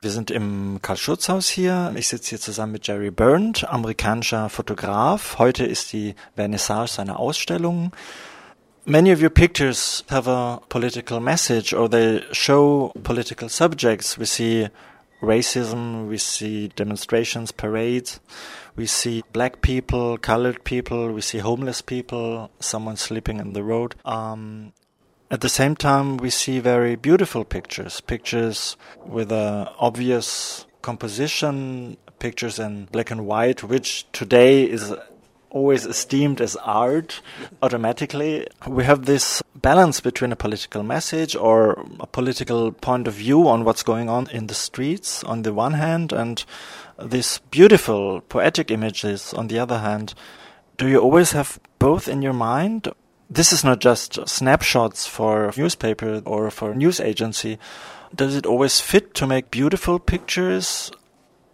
Wir sind im Karl-Schurz-Haus hier. Ich sitze hier zusammen mit Jerry Burnt, amerikanischer Fotograf. Heute ist die Vernissage seiner Ausstellung. Many of your pictures have a political message or they show political subjects. We see racism, we see demonstrations, parades, we see black people, colored people, we see homeless people, someone sleeping in the road. Um, at the same time, we see very beautiful pictures, pictures with a obvious composition, pictures in black and white, which today is always esteemed as art automatically. We have this balance between a political message or a political point of view on what's going on in the streets on the one hand and these beautiful poetic images on the other hand. Do you always have both in your mind this is not just snapshots for newspaper or for news agency. Does it always fit to make beautiful pictures?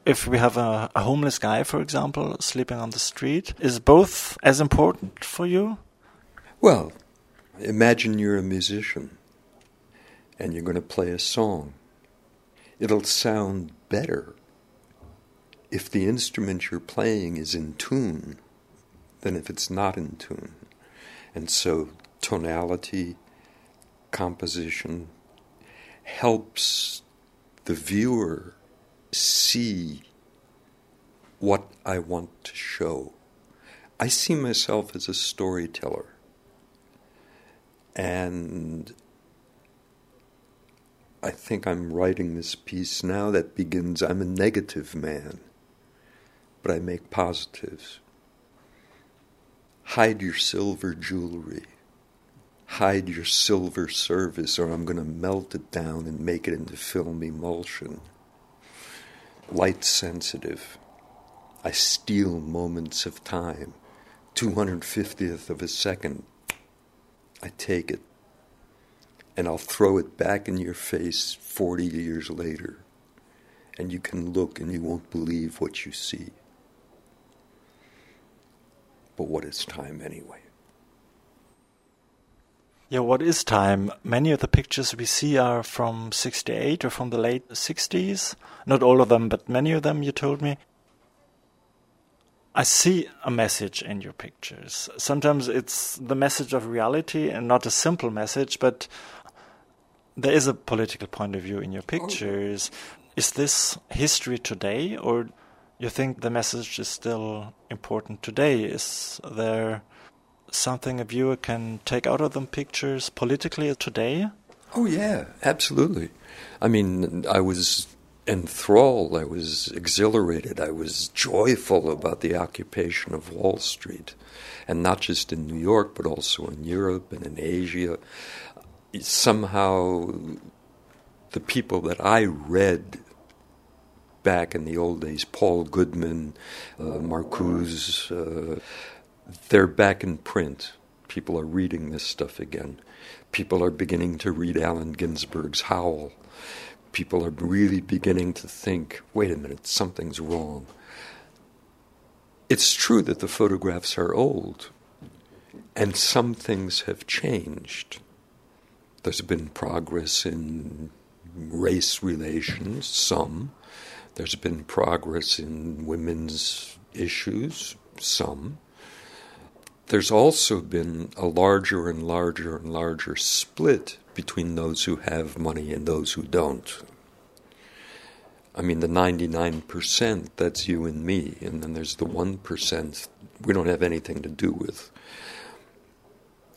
If we have a, a homeless guy, for example, sleeping on the street, is both as important for you? Well, imagine you're a musician and you're going to play a song. It'll sound better if the instrument you're playing is in tune than if it's not in tune. And so tonality, composition helps the viewer see what I want to show. I see myself as a storyteller. And I think I'm writing this piece now that begins I'm a negative man, but I make positives. Hide your silver jewelry. Hide your silver service, or I'm going to melt it down and make it into film emulsion. Light sensitive. I steal moments of time. 250th of a second. I take it. And I'll throw it back in your face 40 years later. And you can look and you won't believe what you see. But what is time anyway? Yeah, what is time? Many of the pictures we see are from 68 or from the late 60s. Not all of them, but many of them, you told me. I see a message in your pictures. Sometimes it's the message of reality and not a simple message, but there is a political point of view in your oh, pictures. Is this history today, or you think the message is still important today? Is there something a viewer can take out of them pictures politically today? Oh, yeah, absolutely. I mean, I was enthralled, I was exhilarated, I was joyful about the occupation of Wall Street. And not just in New York, but also in Europe and in Asia. Somehow, the people that I read back in the old days, Paul Goodman, uh, Marcuse, uh, they're back in print. People are reading this stuff again. People are beginning to read Allen Ginsberg's Howl. People are really beginning to think wait a minute, something's wrong. It's true that the photographs are old, and some things have changed. There's been progress in race relations, some. There's been progress in women's issues, some. There's also been a larger and larger and larger split between those who have money and those who don't. I mean, the 99%, that's you and me, and then there's the 1% we don't have anything to do with.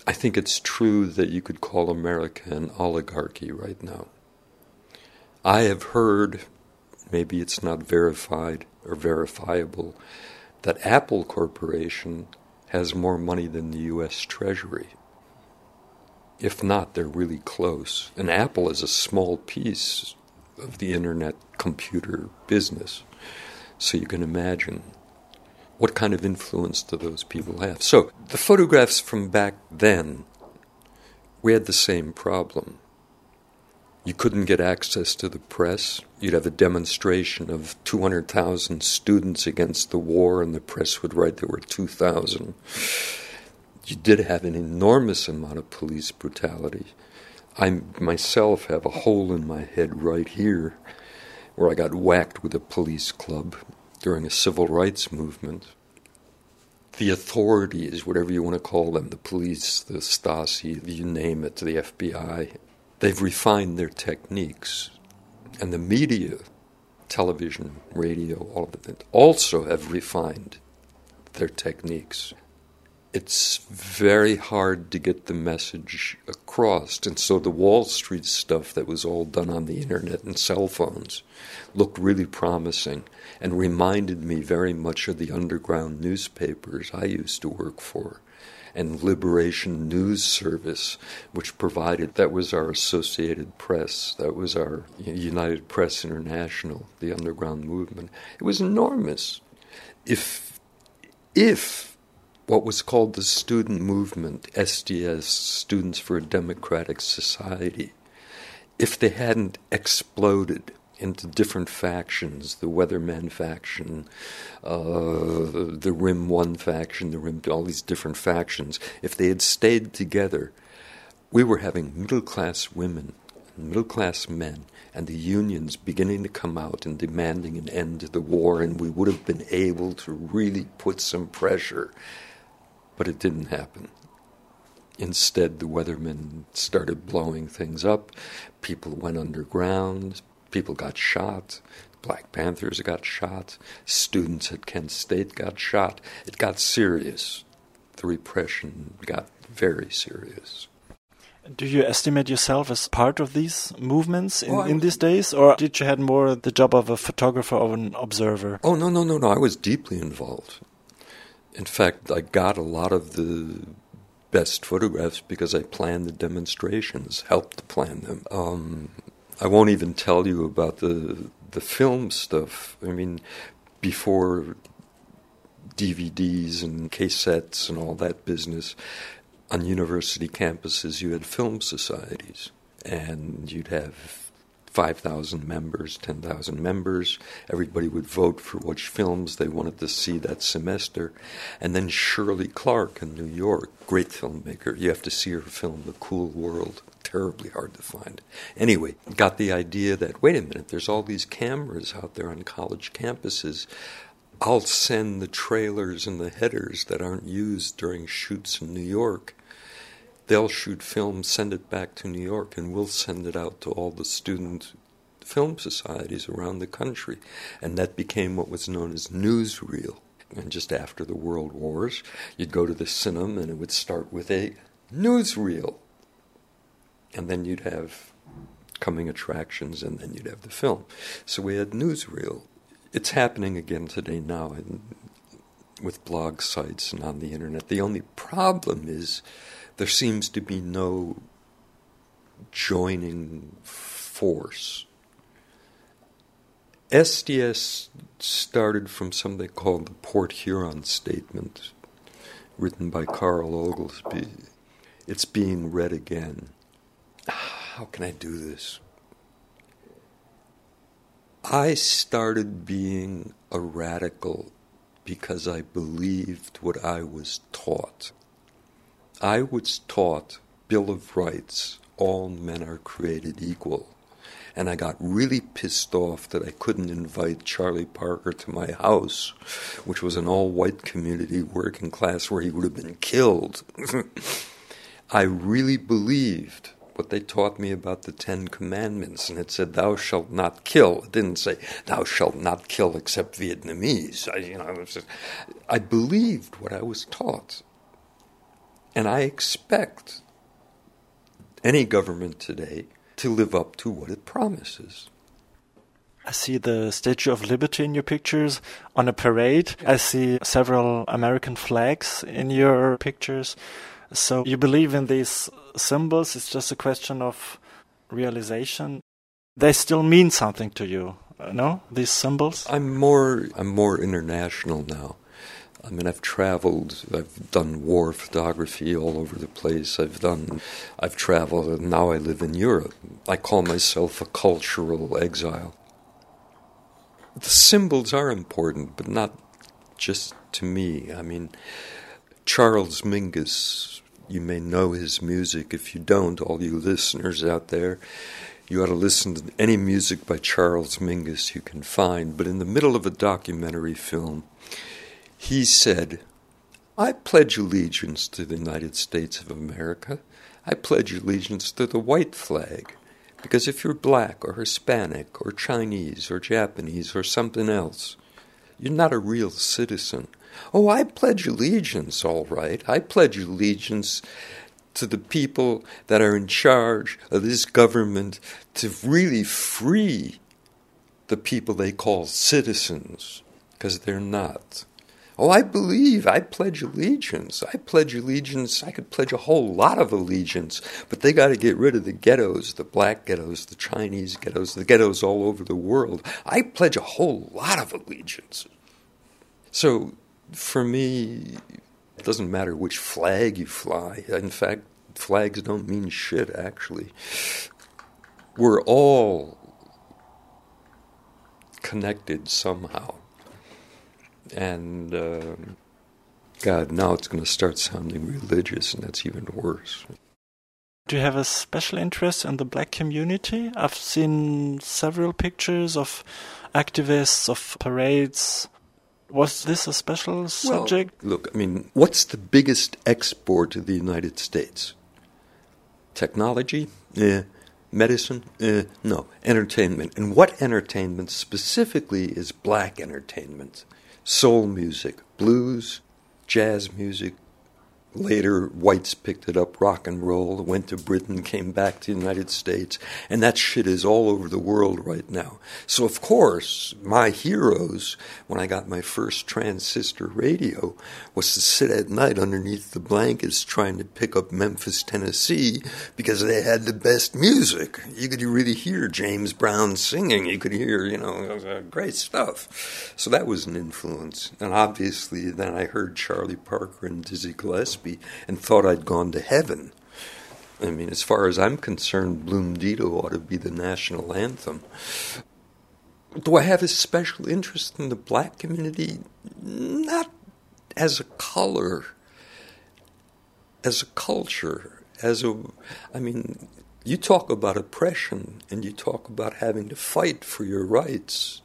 I think it's true that you could call America an oligarchy right now. I have heard maybe it's not verified or verifiable, that Apple Corporation has more money than the U.S. Treasury. If not, they're really close. And Apple is a small piece of the internet computer business. So you can imagine what kind of influence do those people have. So the photographs from back then, we had the same problem. You couldn't get access to the press. You'd have a demonstration of 200,000 students against the war, and the press would write there were 2,000. You did have an enormous amount of police brutality. I myself have a hole in my head right here where I got whacked with a police club during a civil rights movement. The authorities, whatever you want to call them, the police, the Stasi, you name it, the FBI, they've refined their techniques. And the media, television, radio, all of it, also have refined their techniques it's very hard to get the message across. And so the Wall Street stuff that was all done on the internet and cell phones looked really promising and reminded me very much of the underground newspapers I used to work for and Liberation News Service, which provided that was our Associated Press, that was our United Press International, the underground movement. It was enormous. If if what was called the student movement, SDS, Students for a Democratic Society, if they hadn't exploded into different factions the Weatherman faction, uh, the RYM 1 faction, the Rim all these different factions, if they had stayed together, we were having middle class women, middle class men, and the unions beginning to come out and demanding an end to the war, and we would have been able to really put some pressure but it didn't happen. Instead, the weathermen started blowing things up. People went underground. People got shot. Black Panthers got shot. Students at Kent State got shot. It got serious. The repression got very serious. Do you estimate yourself as part of these movements in, oh, in these days, or did you had more the job of a photographer or an observer? Oh no no no no! I was deeply involved in fact, I got a lot of the best photographs because I planned the demonstrations, helped to plan them. Um, I won't even tell you about the the film stuff. I mean, before DVDs and cassettes and all that business, on university campuses you had film societies, and you'd have 5,000 members, 10,000 members. Everybody would vote for which films they wanted to see that semester. And then Shirley Clarke in New York, great filmmaker. You have to see her film, The Cool World. Terribly hard to find. Anyway, got the idea that, wait a minute, there's all these cameras out there on college campuses. I'll send the trailers and the headers that aren't used during shoots in New York they'll shoot film, send it back to New York, and we'll send it out to all the student film societies around the country. And that became what was known as newsreel. And just after the World Wars, you'd go to the cinema and it would start with a newsreel. And then you'd have coming attractions and then you'd have the film. So we had newsreel. It's happening again today now in, with blog sites and on the internet. The only problem is there seems to be no joining force. SDS started from something called the Port Huron Statement, written by Carl Oglesby. It's being read again. Ah, how can I do this? I started being a radical because I believed what I was taught. I was taught Bill of Rights, all men are created equal. And I got really pissed off that I couldn't invite Charlie Parker to my house, which was an all white community, working class, where he would have been killed. I really believed what they taught me about the Ten Commandments, and it said, "Thou shalt not kill." It didn't say, "Thou shalt not kill except Vietnamese." I, you know, I believed what I was taught, and I expect any government today to live up to what it promises. I see the Statue of Liberty in your pictures on a parade. I see several American flags in your pictures. So you believe in these symbols? It's just a question of realization. They still mean something to you, uh, no? These symbols. I'm more. I'm more international now. I mean, I've traveled, I've done war photography all over the place. I've done, I've traveled, and now I live in Europe. I call myself a cultural exile. The symbols are important, but not just to me. I mean, Charles Mingus, you may know his music. If you don't, all you listeners out there, You ought to listen to any music by Charles Mingus you can find. But in the middle of a documentary film, he said, I pledge allegiance to the United States of America. I pledge allegiance to the white flag. Because if you're black or Hispanic or Chinese or Japanese or something else, you're not a real citizen. Oh, I pledge allegiance, all right. I pledge allegiance to the people that are in charge of this government to really free the people they call citizens, because they're not. Oh, I believe, I pledge allegiance. I pledge allegiance. I could pledge a whole lot of allegiance, but they got to get rid of the ghettos, the black ghettos, the Chinese ghettos, the ghettos all over the world. I pledge a whole lot of allegiance. So for me, it doesn't matter which flag you fly. In fact, flags don't mean shit, actually. We're all connected somehow. And uh, God, now it's going to start sounding religious, and that's even worse. Do you have a special interest in the black community? I've seen several pictures of activists, of parades. Was this a special subject? Well, look, I mean, what's the biggest export of the United States? Technology? Yeah. Medicine? Uh, no. Entertainment. And what entertainment specifically is black entertainment? Soul music, blues, jazz music. Later, whites picked it up, rock and roll, went to Britain, came back to the United States, and that shit is all over the world right now. So, of course, my heroes, when I got my first transistor radio, was to sit at night underneath the blankets trying to pick up Memphis, Tennessee, because they had the best music. You could really hear James Brown singing. You could hear, you know, uh, great stuff. So that was an influence. And obviously, then I heard Charlie Parker and Dizzy Gillespie and thought I'd gone to heaven. I mean, as far as I'm concerned, Bloom ought to be the national anthem. Do I have a special interest in the black community? Not as a color, as a culture, as a. I mean, you talk about oppression and you talk about having to fight for your rights.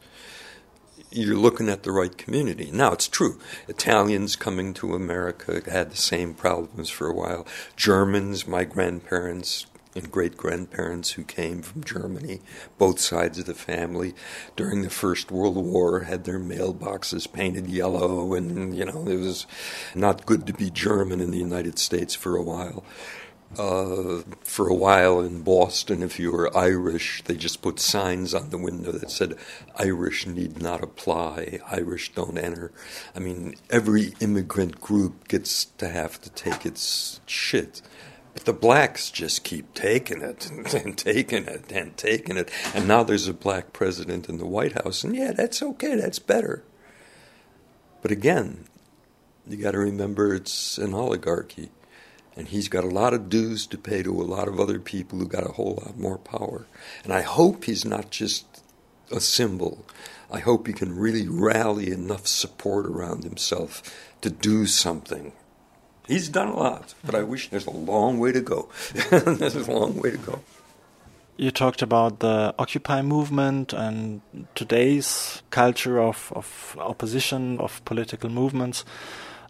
You're looking at the right community. Now, it's true. Italians coming to America had the same problems for a while. Germans, my grandparents, and great grandparents who came from Germany, both sides of the family, during the First World War had their mailboxes painted yellow, and you know it was not good to be German in the United States for a while. For a while in Boston, if you were Irish, they just put signs on the window that said, Irish need not apply, Irish don't enter. I mean, every immigrant group gets to have to take its shit. But the blacks just keep taking it and, and, taking it and taking it. And now there's a black president in the White House, and yeah, that's okay, that's better. But again, you got to remember it's an oligarchy. And he's got a lot of dues to pay to a lot of other people who got a whole lot more power. And I hope he's not just a symbol. I hope he can really rally enough support around himself to do something He's done a lot, but I wish there's a long way to go. there's a long way to go. You talked about the Occupy movement and today's culture of, of opposition, of political movements.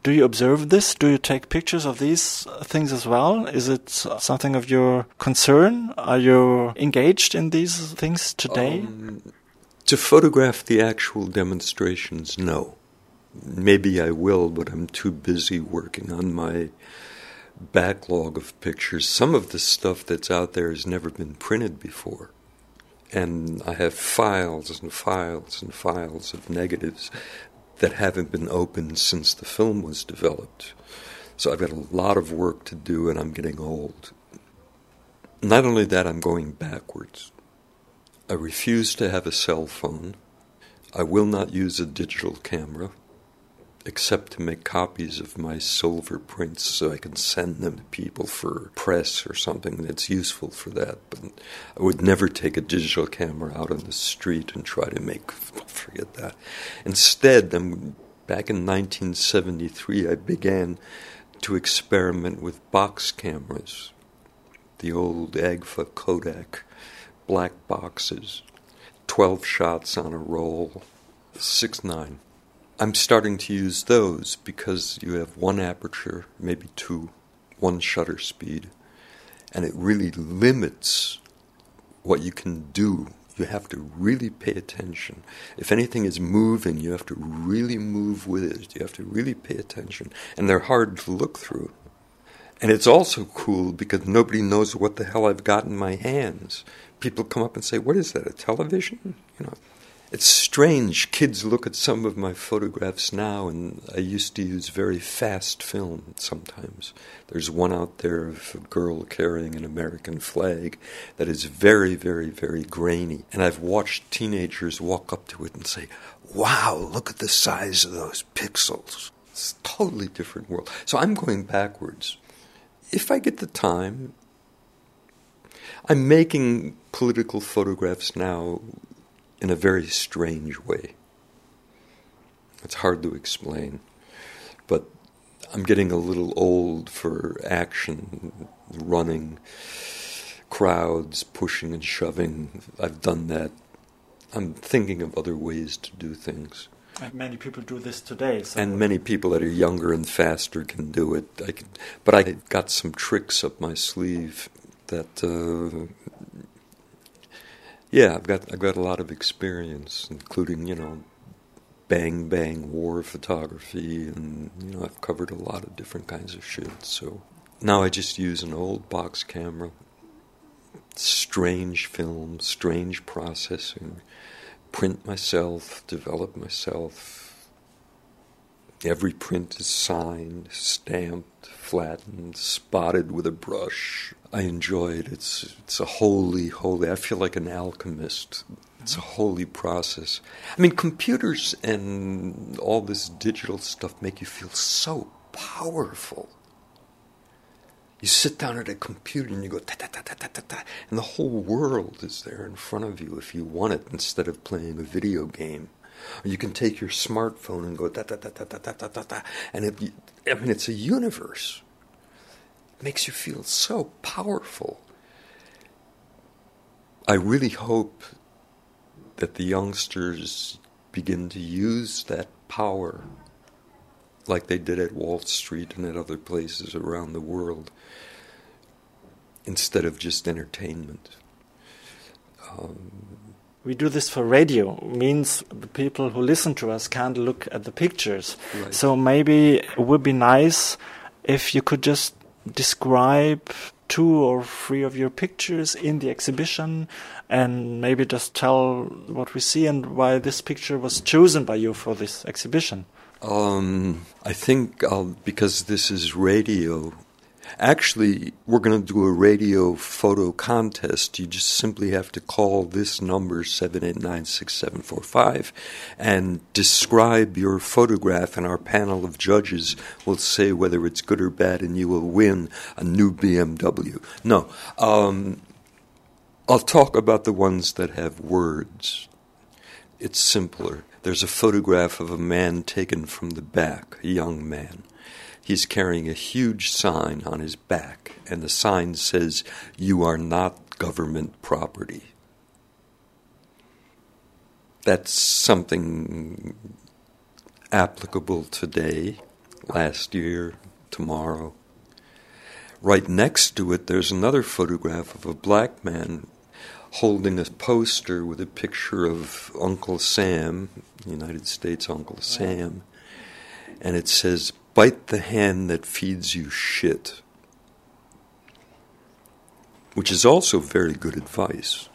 Do you observe this? Do you take pictures of these things as well? Is it something of your concern? Are you engaged in these things today? Um, to photograph the actual demonstrations, no. Maybe I will, but I'm too busy working on my backlog of pictures. Some of the stuff that's out there has never been printed before. And I have files and files and files of negatives that haven't been opened since the film was developed. So I've got a lot of work to do, and I'm getting old. Not only that, I'm going backwards. I refuse to have a cell phone. I will not use a digital camera except to make copies of my silver prints so I can send them to people for press or something that's useful for that. But I would never take a digital camera out on the street and try to make, forget that. Instead, I'm, back in 1973, I began to experiment with box cameras, the old Agfa Kodak black boxes, 12 shots on a roll, 6 9. I'm starting to use those because you have one aperture, maybe two, one shutter speed, and it really limits what you can do. You have to really pay attention. If anything is moving, you have to really move with it. You have to really pay attention. And they're hard to look through. And it's also cool because nobody knows what the hell I've got in my hands. People come up and say, What is that, a television? You know. It's strange. Kids look at some of my photographs now, and I used to use very fast film sometimes. There's one out there of a girl carrying an American flag that is very, very, very grainy. And I've watched teenagers walk up to it and say, Wow, look at the size of those pixels. It's a totally different world. So I'm going backwards. If I get the time, I'm making political photographs now in a very strange way. It's hard to explain, but I'm getting a little old for action, running, crowds, pushing and shoving. I've done that. I'm thinking of other ways to do things. And many people do this today. So and many people that are younger and faster can do it. I can, but I got some tricks up my sleeve that uh, yeah, I've got I've got a lot of experience, including you know, bang bang war photography, and you know I've covered a lot of different kinds of shit. So now I just use an old box camera, strange film, strange processing, print myself, develop myself. Every print is signed, stamped, flattened, spotted with a brush I enjoy it. It's it's a holy, holy. I feel like an alchemist. It's a holy process. I mean, computers and all this digital stuff make you feel so powerful. You sit down at a computer and you go ta ta ta ta ta ta ta, and the whole world is there in front of you if you want it, instead of playing a video game. You can take your smartphone and go ta ta ta ta ta ta ta ta, ta and it, I mean, it's a universe makes you feel so powerful. I really hope that the youngsters begin to use that power like they did at Wall Street and at other places around the world instead of just entertainment. Um, we do this for radio means the people who listen to us can't look at the pictures right. so maybe it would be nice if you could just describe two or three of your pictures in the exhibition and maybe just tell what we see and why this picture was chosen by you for this exhibition? Um, I think I'll, because this is radio, Actually, we're going to do a radio photo contest. You just simply have to call this number 7896745 and describe your photograph, and our panel of judges will say whether it's good or bad, and you will win a new BMW. No, um, I'll talk about the ones that have words. It's simpler. There's a photograph of a man taken from the back, a young man. He's carrying a huge sign on his back, and the sign says, You are not government property. That's something applicable today, last year, tomorrow. Right next to it, there's another photograph of a black man holding a poster with a picture of Uncle Sam, United States Uncle Sam, and it says, Bite the hand that feeds you shit. Which is also very good advice.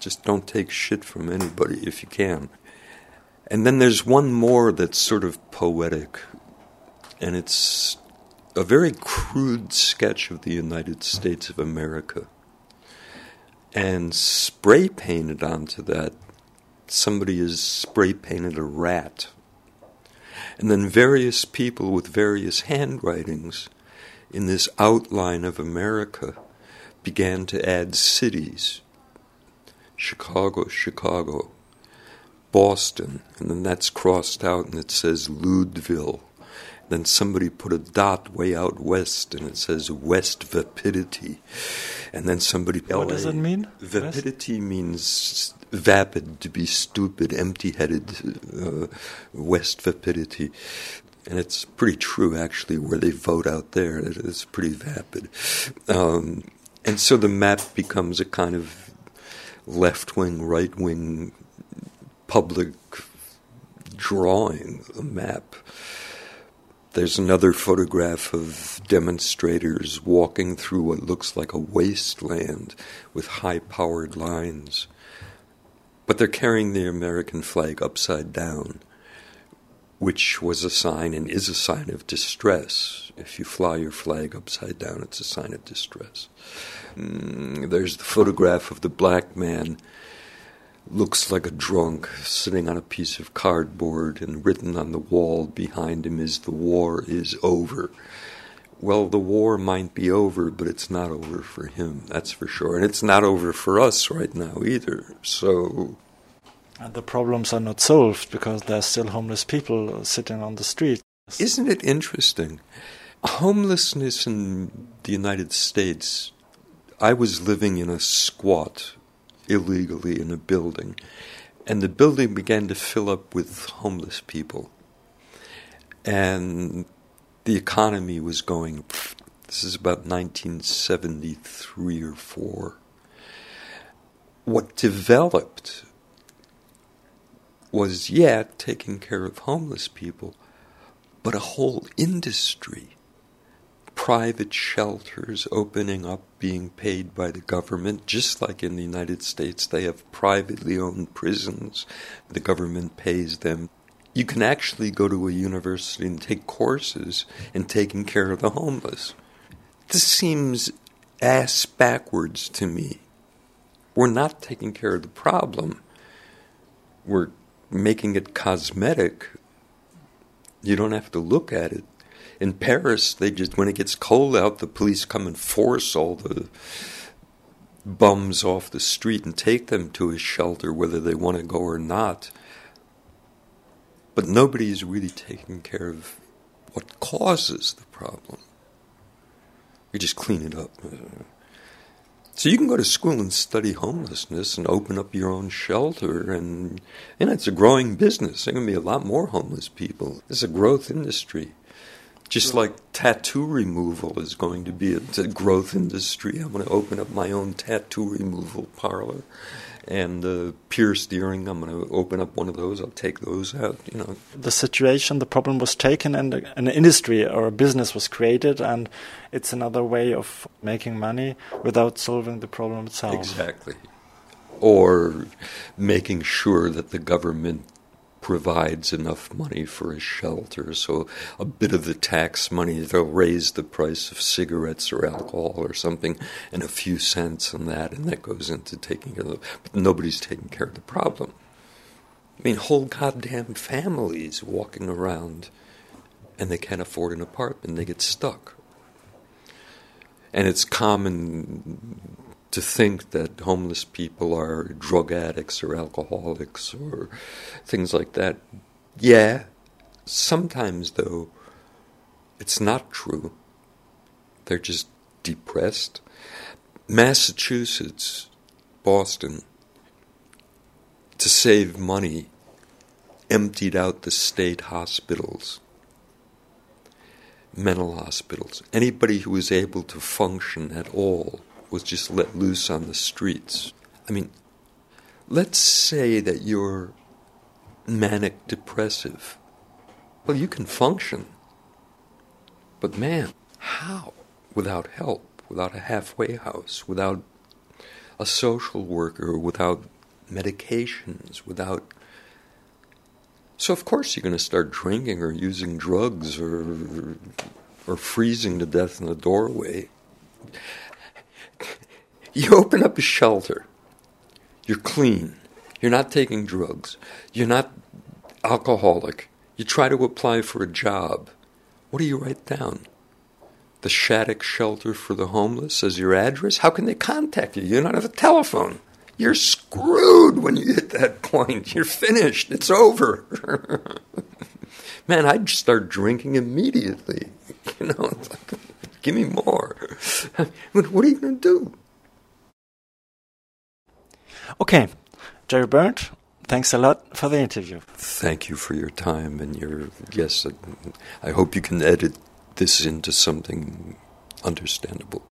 Just don't take shit from anybody if you can. And then there's one more that's sort of poetic, and it's a very crude sketch of the United States of America. And spray painted onto that, somebody has spray painted a rat and then various people with various handwritings in this outline of America began to add cities Chicago, Chicago, Boston, and then that's crossed out and it says Leudeville. Then somebody put a dot way out west and it says West Vapidity. And then somebody. What does it mean? Vapidity west? means vapid, to be stupid, empty headed, uh, West Vapidity. And it's pretty true, actually, where they vote out there. It's pretty vapid. Um, and so the map becomes a kind of left wing, right wing public drawing, a map. There's another photograph of demonstrators walking through what looks like a wasteland with high powered lines. But they're carrying the American flag upside down, which was a sign and is a sign of distress. If you fly your flag upside down, it's a sign of distress. Mm, there's the photograph of the black man looks like a drunk sitting on a piece of cardboard, and written on the wall behind him is The war is over. Well, the war might be over, but it's not over for him, that's for sure. And it's not over for us right now either. So. And the problems are not solved because there's still homeless people sitting on the street. Isn't it interesting? Homelessness in the United States. I was living in a squat illegally in a building. And the building began to fill up with homeless people. And the economy was going, this is about 1973 or 4. What developed was, yeah, taking care of homeless people, but a whole industry private shelters opening up, being paid by the government, just like in the United States, they have privately owned prisons. The government pays them. You can actually go to a university and take courses in taking care of the homeless. This seems ass backwards to me. We're not taking care of the problem. We're making it cosmetic. You don't have to look at it in Paris, they just when it gets cold out, the police come and force all the bums off the street and take them to a shelter, whether they want to go or not. But nobody is really taking care of what causes the problem. You just clean it up. So you can go to school and study homelessness and open up your own shelter, and and it's a growing business. There are going to be a lot more homeless people. It's a growth industry. Just like tattoo removal is going to be a, growth industry, I'm going to open up my own tattoo removal parlor. And uh, pierced earring, I'm going to open up one of those. I'll take those out. You know, the situation, the problem was taken, and an industry or a business was created, and it's another way of making money without solving the problem itself. Exactly, or making sure that the government provides enough money for a shelter. So a bit of the tax money, they'll raise the price of cigarettes or alcohol or something and a few cents on that, and that goes into taking care of the, but nobody's taking care of the problem. I mean, whole goddamn families walking around and they can't afford an apartment, they get stuck. And it's common to think that homeless people are drug addicts or alcoholics or things like that. Yeah, sometimes though, it's not true. They're just depressed. Massachusetts, Boston, to save money, emptied out the state hospitals, mental hospitals. Anybody who was able to function at all was just let loose on the streets. I mean, let's say that you're manic depressive. Well, you can function. But man, how? Without help, without a halfway house, without a social worker, without medications, without. So, of course, you're going to start drinking or using drugs or, or freezing to death in the doorway. You open up a shelter. You're clean. You're not taking drugs. You're not alcoholic. You try to apply for a job. What do you write down? The Shattuck Shelter for the Homeless as your address? How can they contact you? You don't have a telephone. You're screwed when you hit that point. You're finished. It's over. man, I'd start drinking immediately. You know, like, give me more. what are you going to do? Okay, Jerry Berndt, thanks a lot for the interview. Thank you for your time and your yes. I hope you can edit this into something understandable.